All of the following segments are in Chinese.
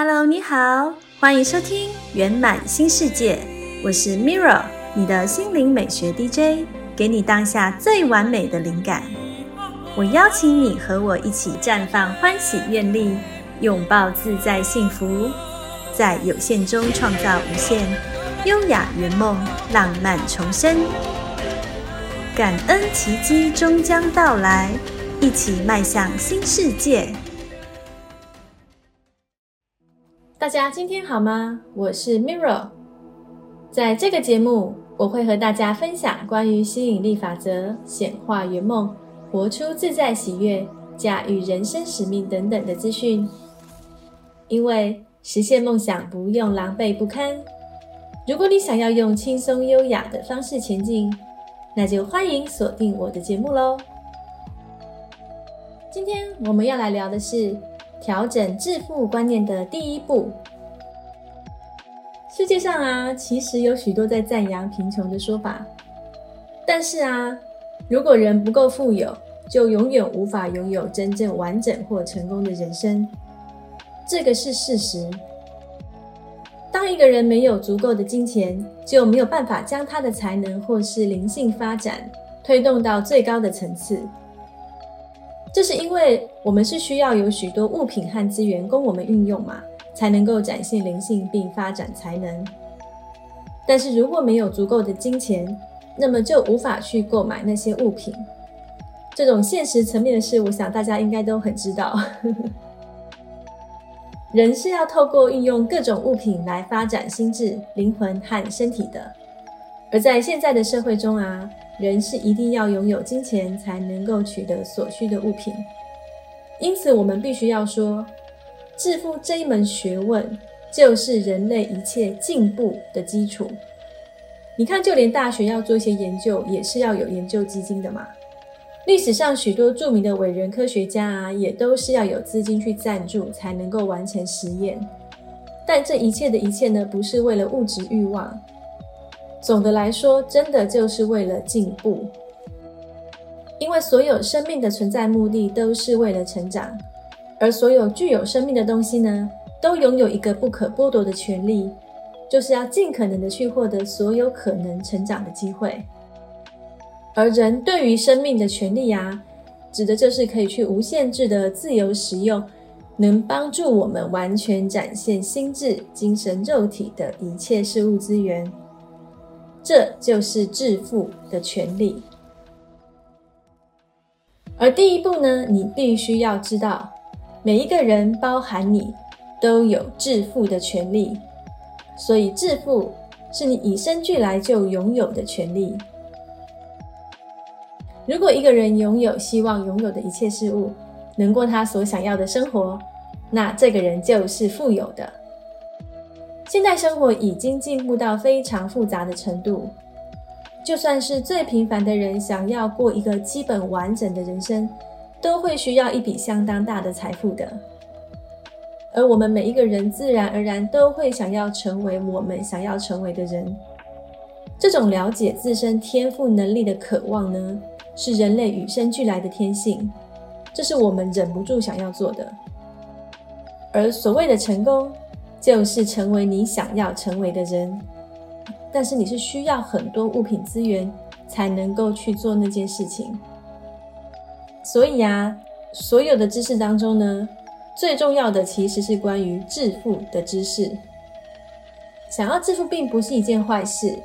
Hello，你好，欢迎收听圆满新世界，我是 Mira，你的心灵美学 DJ，给你当下最完美的灵感。我邀请你和我一起绽放欢喜愿力，拥抱自在幸福，在有限中创造无限，优雅圆梦，浪漫重生。感恩奇迹终将到来，一起迈向新世界。大家今天好吗？我是 Mirro，在这个节目，我会和大家分享关于吸引力法则、显化圆梦、活出自在喜悦、驾驭人生使命等等的资讯。因为实现梦想不用狼狈不堪。如果你想要用轻松优雅的方式前进，那就欢迎锁定我的节目喽。今天我们要来聊的是。调整致富观念的第一步。世界上啊，其实有许多在赞扬贫穷的说法，但是啊，如果人不够富有，就永远无法拥有真正完整或成功的人生，这个是事实。当一个人没有足够的金钱，就没有办法将他的才能或是灵性发展推动到最高的层次。这是因为我们是需要有许多物品和资源供我们运用嘛，才能够展现灵性并发展才能。但是如果没有足够的金钱，那么就无法去购买那些物品。这种现实层面的事，我想大家应该都很知道。人是要透过运用各种物品来发展心智、灵魂和身体的，而在现在的社会中啊。人是一定要拥有金钱才能够取得所需的物品，因此我们必须要说，致富这一门学问就是人类一切进步的基础。你看，就连大学要做一些研究，也是要有研究基金的嘛。历史上许多著名的伟人科学家啊，也都是要有资金去赞助才能够完成实验。但这一切的一切呢，不是为了物质欲望。总的来说，真的就是为了进步，因为所有生命的存在目的都是为了成长，而所有具有生命的东西呢，都拥有一个不可剥夺的权利，就是要尽可能的去获得所有可能成长的机会。而人对于生命的权利啊，指的就是可以去无限制的自由使用，能帮助我们完全展现心智、精神、肉体的一切事物资源。这就是致富的权利。而第一步呢，你必须要知道，每一个人，包含你，都有致富的权利。所以，致富是你与生俱来就拥有的权利。如果一个人拥有希望拥有的一切事物，能过他所想要的生活，那这个人就是富有的。现代生活已经进步到非常复杂的程度，就算是最平凡的人，想要过一个基本完整的人生，都会需要一笔相当大的财富的。而我们每一个人，自然而然都会想要成为我们想要成为的人。这种了解自身天赋能力的渴望呢，是人类与生俱来的天性，这是我们忍不住想要做的。而所谓的成功，就是成为你想要成为的人，但是你是需要很多物品资源才能够去做那件事情。所以啊，所有的知识当中呢，最重要的其实是关于致富的知识。想要致富并不是一件坏事，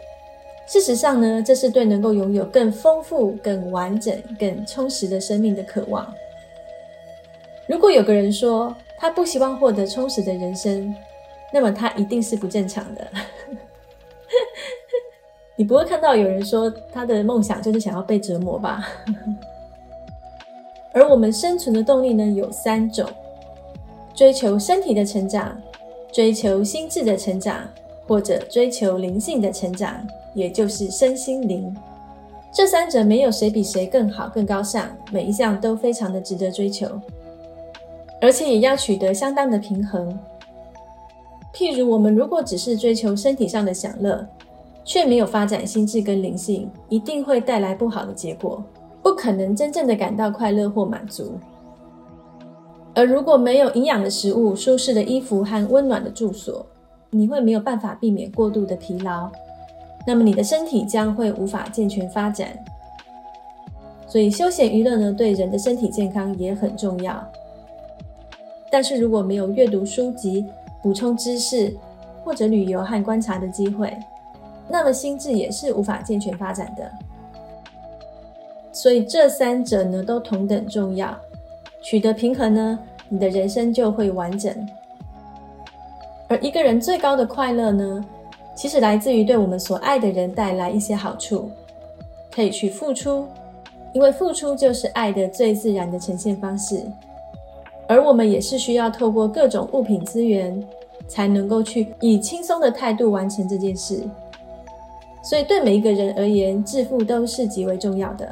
事实上呢，这是对能够拥有更丰富、更完整、更充实的生命的渴望。如果有个人说他不希望获得充实的人生，那么他一定是不正常的。你不会看到有人说他的梦想就是想要被折磨吧？而我们生存的动力呢，有三种：追求身体的成长，追求心智的成长，或者追求灵性的成长，也就是身心灵。这三者没有谁比谁更好、更高尚，每一项都非常的值得追求，而且也要取得相当的平衡。譬如，我们如果只是追求身体上的享乐，却没有发展心智跟灵性，一定会带来不好的结果，不可能真正的感到快乐或满足。而如果没有营养的食物、舒适的衣服和温暖的住所，你会没有办法避免过度的疲劳，那么你的身体将会无法健全发展。所以休闲娱乐呢，对人的身体健康也很重要。但是如果没有阅读书籍、补充知识或者旅游和观察的机会，那么心智也是无法健全发展的。所以这三者呢，都同等重要。取得平衡呢，你的人生就会完整。而一个人最高的快乐呢，其实来自于对我们所爱的人带来一些好处，可以去付出，因为付出就是爱的最自然的呈现方式。而我们也是需要透过各种物品资源，才能够去以轻松的态度完成这件事。所以对每一个人而言，致富都是极为重要的。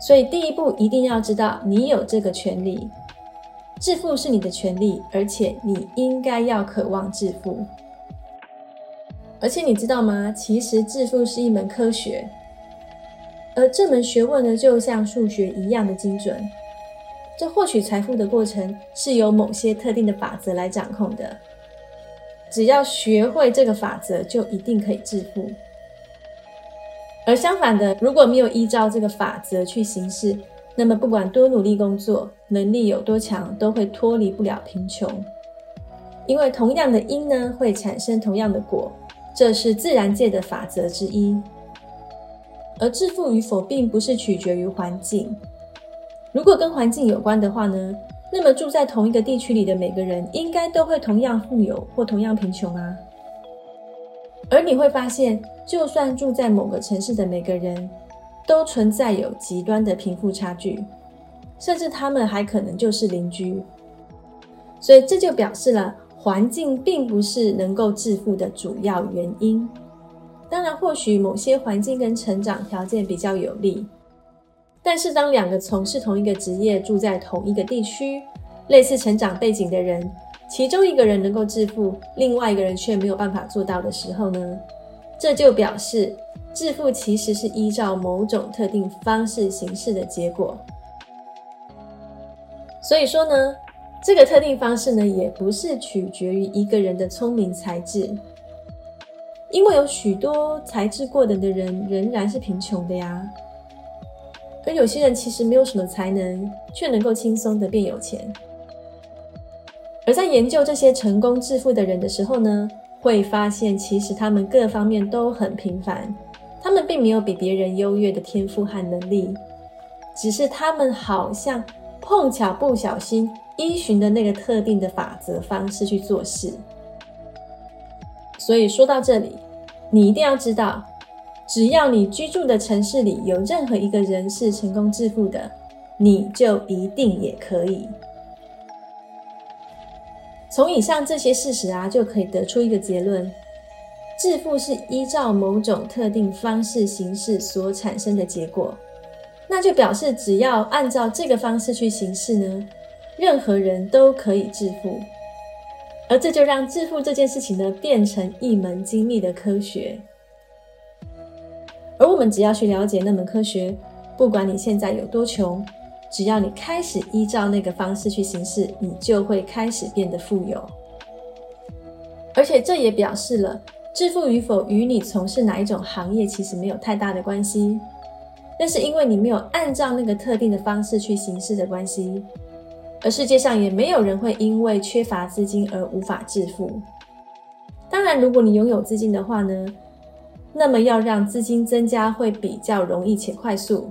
所以，第一步一定要知道，你有这个权利，致富是你的权利，而且你应该要渴望致富。而且你知道吗？其实致富是一门科学，而这门学问呢，就像数学一样的精准。这获取财富的过程是由某些特定的法则来掌控的，只要学会这个法则，就一定可以致富。而相反的，如果没有依照这个法则去行事，那么不管多努力工作，能力有多强，都会脱离不了贫穷。因为同样的因呢，会产生同样的果，这是自然界的法则之一。而致富与否，并不是取决于环境。如果跟环境有关的话呢，那么住在同一个地区里的每个人，应该都会同样富有或同样贫穷啊。而你会发现。就算住在某个城市的每个人，都存在有极端的贫富差距，甚至他们还可能就是邻居。所以这就表示了环境并不是能够致富的主要原因。当然，或许某些环境跟成长条件比较有利，但是当两个从事同一个职业、住在同一个地区、类似成长背景的人，其中一个人能够致富，另外一个人却没有办法做到的时候呢？这就表示，致富其实是依照某种特定方式形式的结果。所以说呢，这个特定方式呢，也不是取决于一个人的聪明才智，因为有许多才智过人的人仍然是贫穷的呀。而有些人其实没有什么才能，却能够轻松的变有钱。而在研究这些成功致富的人的时候呢？会发现，其实他们各方面都很平凡，他们并没有比别人优越的天赋和能力，只是他们好像碰巧不小心依循的那个特定的法则方式去做事。所以说到这里，你一定要知道，只要你居住的城市里有任何一个人是成功致富的，你就一定也可以。从以上这些事实啊，就可以得出一个结论：致富是依照某种特定方式形式所产生的结果。那就表示，只要按照这个方式去行事呢，任何人都可以致富。而这就让致富这件事情呢，变成一门精密的科学。而我们只要去了解那门科学，不管你现在有多穷。只要你开始依照那个方式去行事，你就会开始变得富有。而且这也表示了，致富与否与你从事哪一种行业其实没有太大的关系，那是因为你没有按照那个特定的方式去行事的关系。而世界上也没有人会因为缺乏资金而无法致富。当然，如果你拥有资金的话呢，那么要让资金增加会比较容易且快速。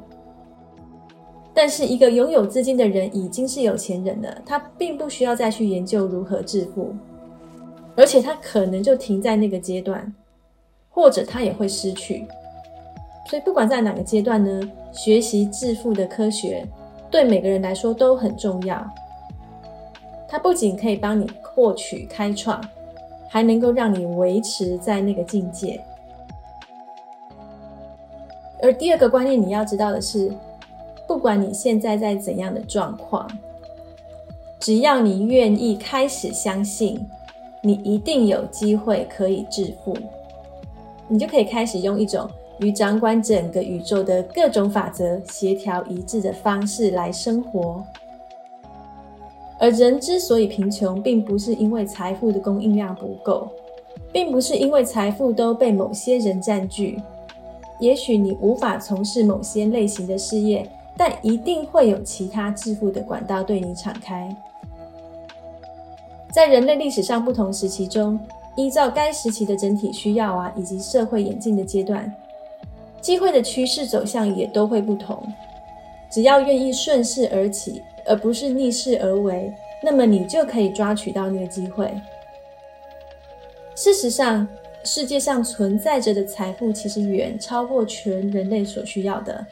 但是，一个拥有资金的人已经是有钱人了，他并不需要再去研究如何致富，而且他可能就停在那个阶段，或者他也会失去。所以，不管在哪个阶段呢，学习致富的科学对每个人来说都很重要。它不仅可以帮你获取开创，还能够让你维持在那个境界。而第二个观念你要知道的是。不管你现在在怎样的状况，只要你愿意开始相信，你一定有机会可以致富，你就可以开始用一种与掌管整个宇宙的各种法则协调一致的方式来生活。而人之所以贫穷，并不是因为财富的供应量不够，并不是因为财富都被某些人占据。也许你无法从事某些类型的事业，但一定会有其他致富的管道对你敞开。在人类历史上不同时期中，依照该时期的整体需要啊，以及社会演进的阶段，机会的趋势走向也都会不同。只要愿意顺势而起，而不是逆势而为，那么你就可以抓取到那个机会。事实上，世界上存在着的财富其实远超过全人类所需要的。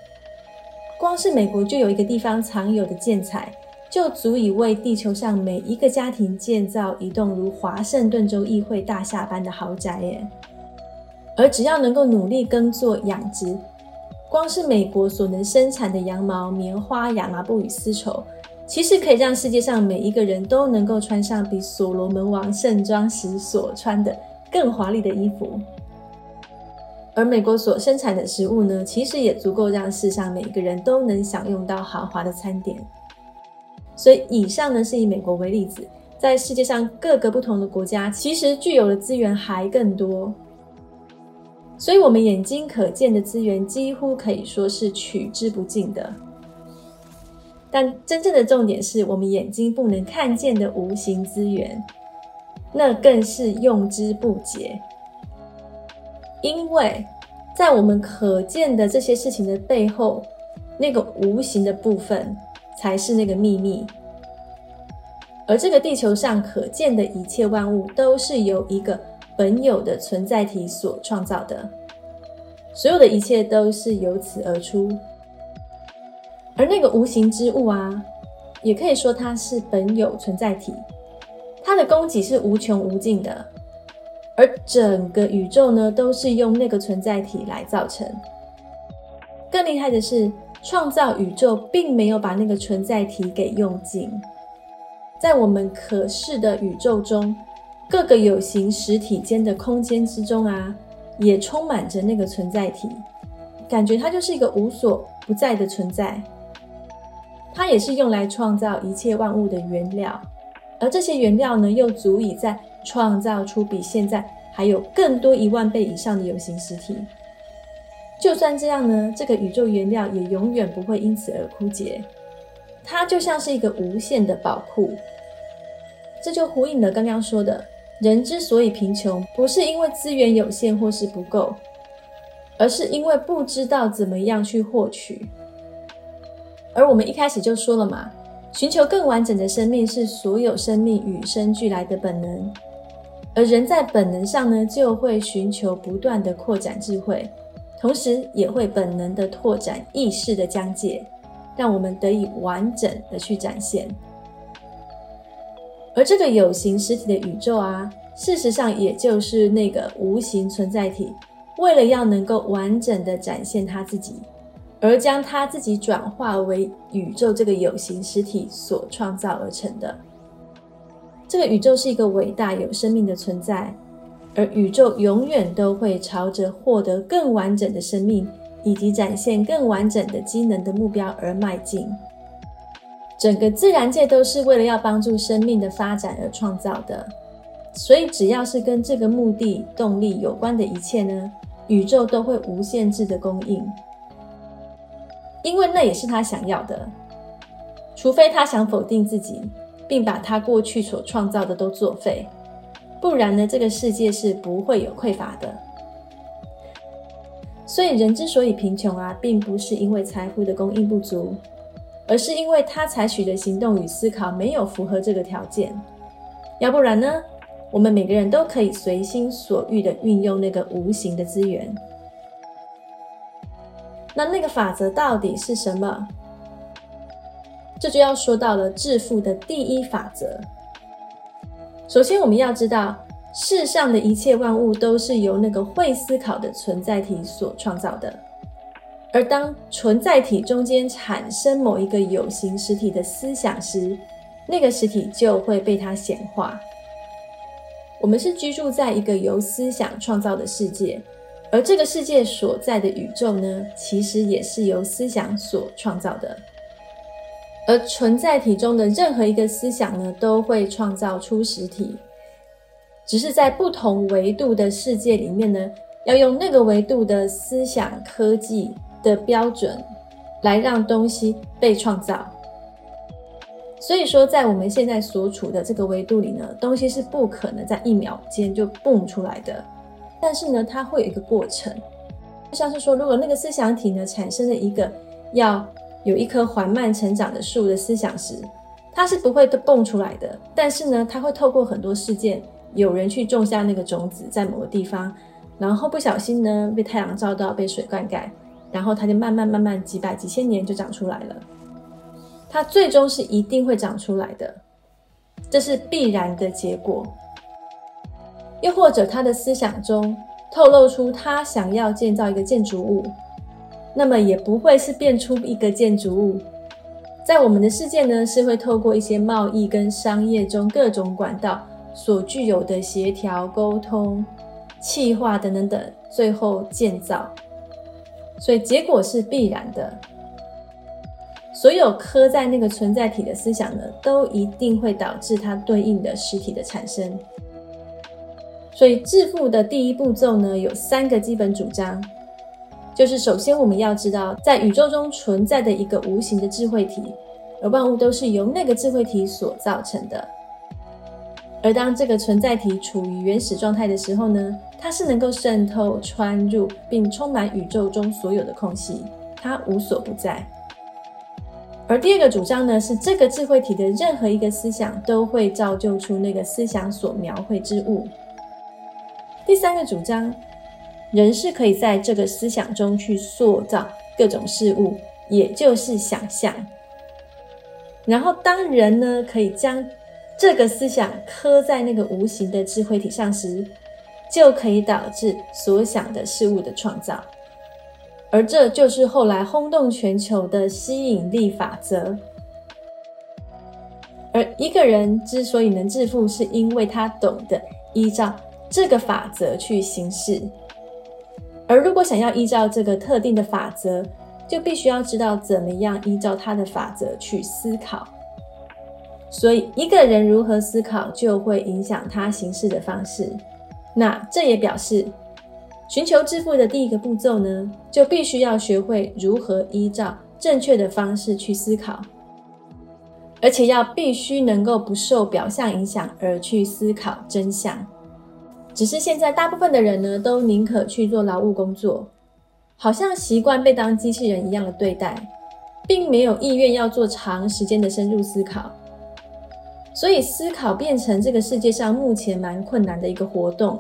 光是美国就有一个地方藏有的建材，就足以为地球上每一个家庭建造一栋如华盛顿州议会大厦般的豪宅耶。而只要能够努力耕作养殖，光是美国所能生产的羊毛、棉花、亚麻布与丝绸，其实可以让世界上每一个人都能够穿上比所罗门王盛装时所穿的更华丽的衣服。而美国所生产的食物呢，其实也足够让世上每一个人都能享用到豪华的餐点。所以，以上呢是以美国为例子，在世界上各个不同的国家，其实具有的资源还更多。所以，我们眼睛可见的资源几乎可以说是取之不尽的。但真正的重点是我们眼睛不能看见的无形资源，那更是用之不竭。因为在我们可见的这些事情的背后，那个无形的部分才是那个秘密。而这个地球上可见的一切万物，都是由一个。本有的存在体所创造的，所有的一切都是由此而出。而那个无形之物啊，也可以说它是本有存在体，它的供给是无穷无尽的。而整个宇宙呢，都是用那个存在体来造成。更厉害的是，创造宇宙并没有把那个存在体给用尽，在我们可视的宇宙中。各个有形实体间的空间之中啊，也充满着那个存在体，感觉它就是一个无所不在的存在。它也是用来创造一切万物的原料，而这些原料呢，又足以在创造出比现在还有更多一万倍以上的有形实体。就算这样呢，这个宇宙原料也永远不会因此而枯竭，它就像是一个无限的宝库。这就呼应了刚刚说的。人之所以贫穷，不是因为资源有限或是不够，而是因为不知道怎么样去获取。而我们一开始就说了嘛，寻求更完整的生命是所有生命与生俱来的本能，而人在本能上呢，就会寻求不断的扩展智慧，同时也会本能的拓展意识的疆界，让我们得以完整的去展现。而这个有形实体的宇宙啊，事实上也就是那个无形存在体，为了要能够完整的展现它自己，而将它自己转化为宇宙这个有形实体所创造而成的。这个宇宙是一个伟大有生命的存在，而宇宙永远都会朝着获得更完整的生命以及展现更完整的机能的目标而迈进。整个自然界都是为了要帮助生命的发展而创造的，所以只要是跟这个目的、动力有关的一切呢，宇宙都会无限制的供应，因为那也是他想要的。除非他想否定自己，并把他过去所创造的都作废，不然呢，这个世界是不会有匮乏的。所以人之所以贫穷啊，并不是因为财富的供应不足。而是因为他采取的行动与思考没有符合这个条件，要不然呢？我们每个人都可以随心所欲的运用那个无形的资源。那那个法则到底是什么？这就要说到了致富的第一法则。首先，我们要知道世上的一切万物都是由那个会思考的存在体所创造的。而当存在体中间产生某一个有形实体的思想时，那个实体就会被它显化。我们是居住在一个由思想创造的世界，而这个世界所在的宇宙呢，其实也是由思想所创造的。而存在体中的任何一个思想呢，都会创造出实体，只是在不同维度的世界里面呢，要用那个维度的思想科技的标准来让东西被创造。所以说，在我们现在所处的这个维度里呢，东西是不可能在一秒间就蹦出来的。但是呢，它会有一个过程，就像是说，如果那个思想体呢产生了一个要有一棵缓慢成长的树的思想时，它是不会都蹦出来的。但是呢，它会透过很多事件，有人去种下那个种子在某个地方，然后不小心呢被太阳照到，被水灌溉，然后它就慢慢慢慢几百几千年就长出来了。它最终是一定会长出来的，这是必然的结果。又或者他的思想中透露出他想要建造一个建筑物，那么也不会是变出一个建筑物。在我们的世界呢，是会透过一些贸易跟商业中各种管道所具有的协调、沟通、气化等等等，最后建造。所以结果是必然的。所有刻在那个存在体的思想呢，都一定会导致它对应的实体的产生。所以致富的第一步骤呢，有三个基本主张，就是首先我们要知道，在宇宙中存在的一个无形的智慧体，而万物都是由那个智慧体所造成的。而当这个存在体处于原始状态的时候呢，它是能够渗透、穿入并充满宇宙中所有的空隙，它无所不在。而第二个主张呢，是这个智慧体的任何一个思想都会造就出那个思想所描绘之物。第三个主张，人是可以在这个思想中去塑造各种事物，也就是想象。然后，当人呢可以将这个思想刻在那个无形的智慧体上时，就可以导致所想的事物的创造。而这就是后来轰动全球的吸引力法则。而一个人之所以能致富，是因为他懂得依照。这个法则去行事，而如果想要依照这个特定的法则，就必须要知道怎么样依照他的法则去思考。所以，一个人如何思考，就会影响他行事的方式。那这也表示，寻求致富的第一个步骤呢，就必须要学会如何依照正确的方式去思考，而且要必须能够不受表象影响而去思考真相。只是现在大部分的人呢，都宁可去做劳务工作，好像习惯被当机器人一样的对待，并没有意愿要做长时间的深入思考。所以思考变成这个世界上目前蛮困难的一个活动，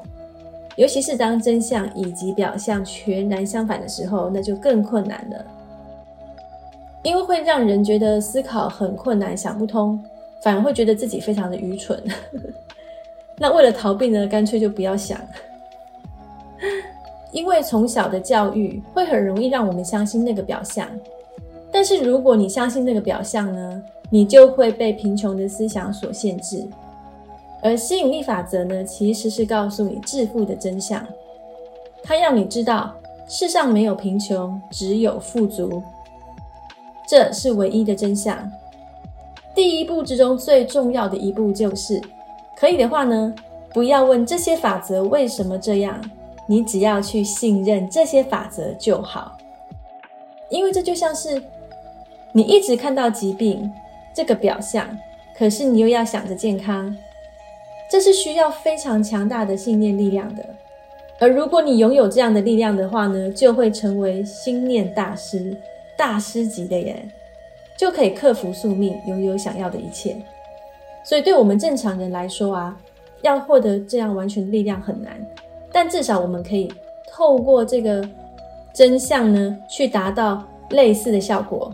尤其是当真相以及表象全然相反的时候，那就更困难了。因为会让人觉得思考很困难，想不通，反而会觉得自己非常的愚蠢。那为了逃避呢，干脆就不要想，因为从小的教育会很容易让我们相信那个表象。但是如果你相信那个表象呢，你就会被贫穷的思想所限制。而吸引力法则呢，其实是告诉你致富的真相，它让你知道世上没有贫穷，只有富足，这是唯一的真相。第一步之中最重要的一步就是。可以的话呢，不要问这些法则为什么这样，你只要去信任这些法则就好。因为这就像是你一直看到疾病这个表象，可是你又要想着健康，这是需要非常强大的信念力量的。而如果你拥有这样的力量的话呢，就会成为心念大师，大师级的人，就可以克服宿命，拥有想要的一切。所以，对我们正常人来说啊，要获得这样完全的力量很难。但至少我们可以透过这个真相呢，去达到类似的效果。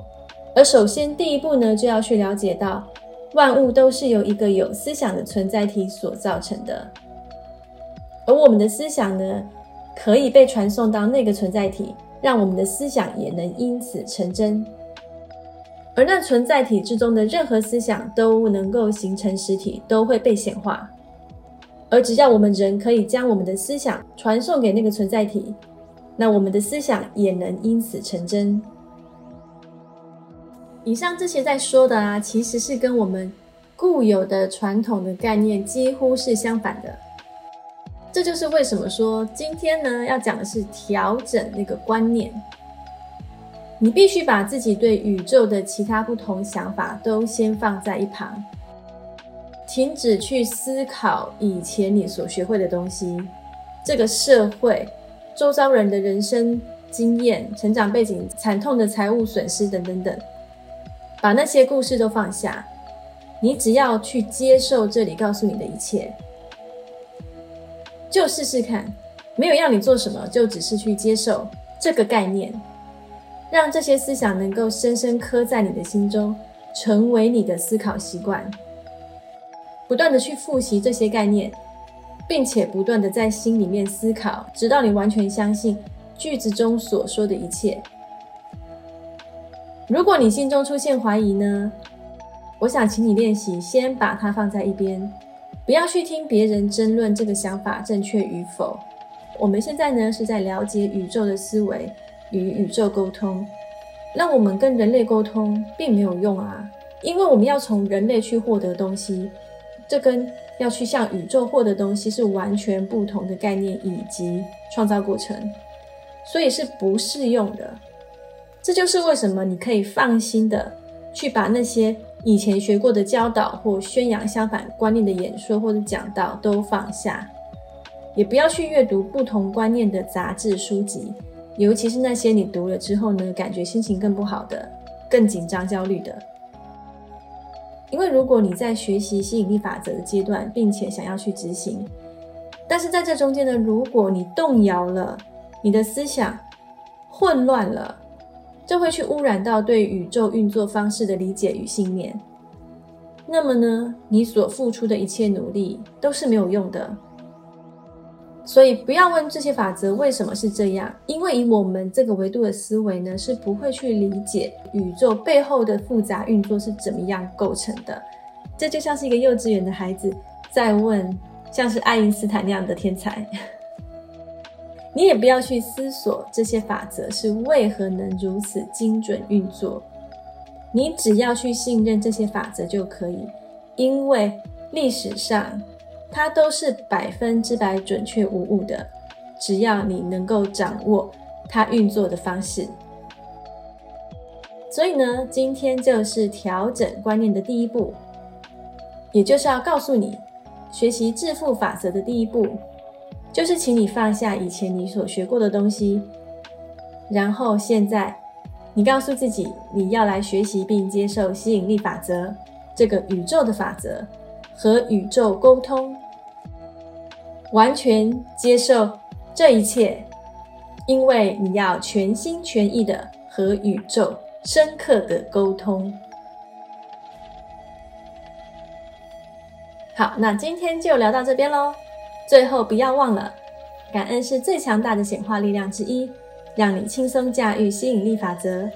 而首先第一步呢，就要去了解到，万物都是由一个有思想的存在体所造成的。而我们的思想呢，可以被传送到那个存在体，让我们的思想也能因此成真。而那存在体之中的任何思想都能够形成实体，都会被显化。而只要我们人可以将我们的思想传送给那个存在体，那我们的思想也能因此成真。以上这些在说的啊，其实是跟我们固有的传统的概念几乎是相反的。这就是为什么说今天呢要讲的是调整那个观念。你必须把自己对宇宙的其他不同想法都先放在一旁，停止去思考以前你所学会的东西，这个社会、周遭人的人生经验、成长背景、惨痛的财务损失等等等，把那些故事都放下，你只要去接受这里告诉你的一切，就试试看，没有要你做什么，就只是去接受这个概念。让这些思想能够深深刻在你的心中，成为你的思考习惯。不断的去复习这些概念，并且不断的在心里面思考，直到你完全相信句子中所说的一切。如果你心中出现怀疑呢？我想请你练习，先把它放在一边，不要去听别人争论这个想法正确与否。我们现在呢是在了解宇宙的思维。与宇宙沟通，让我们跟人类沟通并没有用啊，因为我们要从人类去获得东西，这跟要去向宇宙获得东西是完全不同的概念以及创造过程，所以是不适用的。这就是为什么你可以放心的去把那些以前学过的教导或宣扬相反观念的演说或者讲道都放下，也不要去阅读不同观念的杂志书籍。尤其是那些你读了之后呢，感觉心情更不好的、更紧张、焦虑的。因为如果你在学习吸引力法则的阶段，并且想要去执行，但是在这中间呢，如果你动摇了，你的思想混乱了，就会去污染到对宇宙运作方式的理解与信念。那么呢，你所付出的一切努力都是没有用的。所以不要问这些法则为什么是这样，因为以我们这个维度的思维呢，是不会去理解宇宙背后的复杂运作是怎么样构成的。这就像是一个幼稚园的孩子在问，像是爱因斯坦那样的天才。你也不要去思索这些法则是为何能如此精准运作，你只要去信任这些法则就可以，因为历史上。它都是百分之百准确无误的，只要你能够掌握它运作的方式。所以呢，今天就是调整观念的第一步，也就是要告诉你，学习致富法则的第一步，就是请你放下以前你所学过的东西，然后现在你告诉自己，你要来学习并接受吸引力法则这个宇宙的法则。和宇宙沟通，完全接受这一切，因为你要全心全意的和宇宙深刻的沟通。好，那今天就聊到这边喽。最后不要忘了，感恩是最强大的显化力量之一，让你轻松驾驭吸引力法则。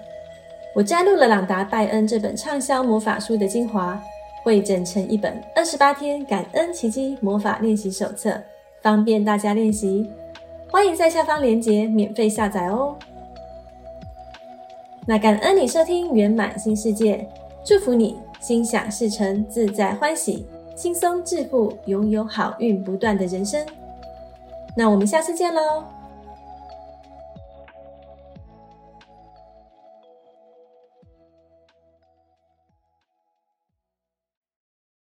我摘录了朗达·拜恩这本畅销魔法书的精华。会整成一本二十八天感恩奇迹魔法练习手册，方便大家练习。欢迎在下方链接免费下载哦。那感恩你收听圆满新世界，祝福你心想事成，自在欢喜，轻松致富，拥有好运不断的人生。那我们下次见喽。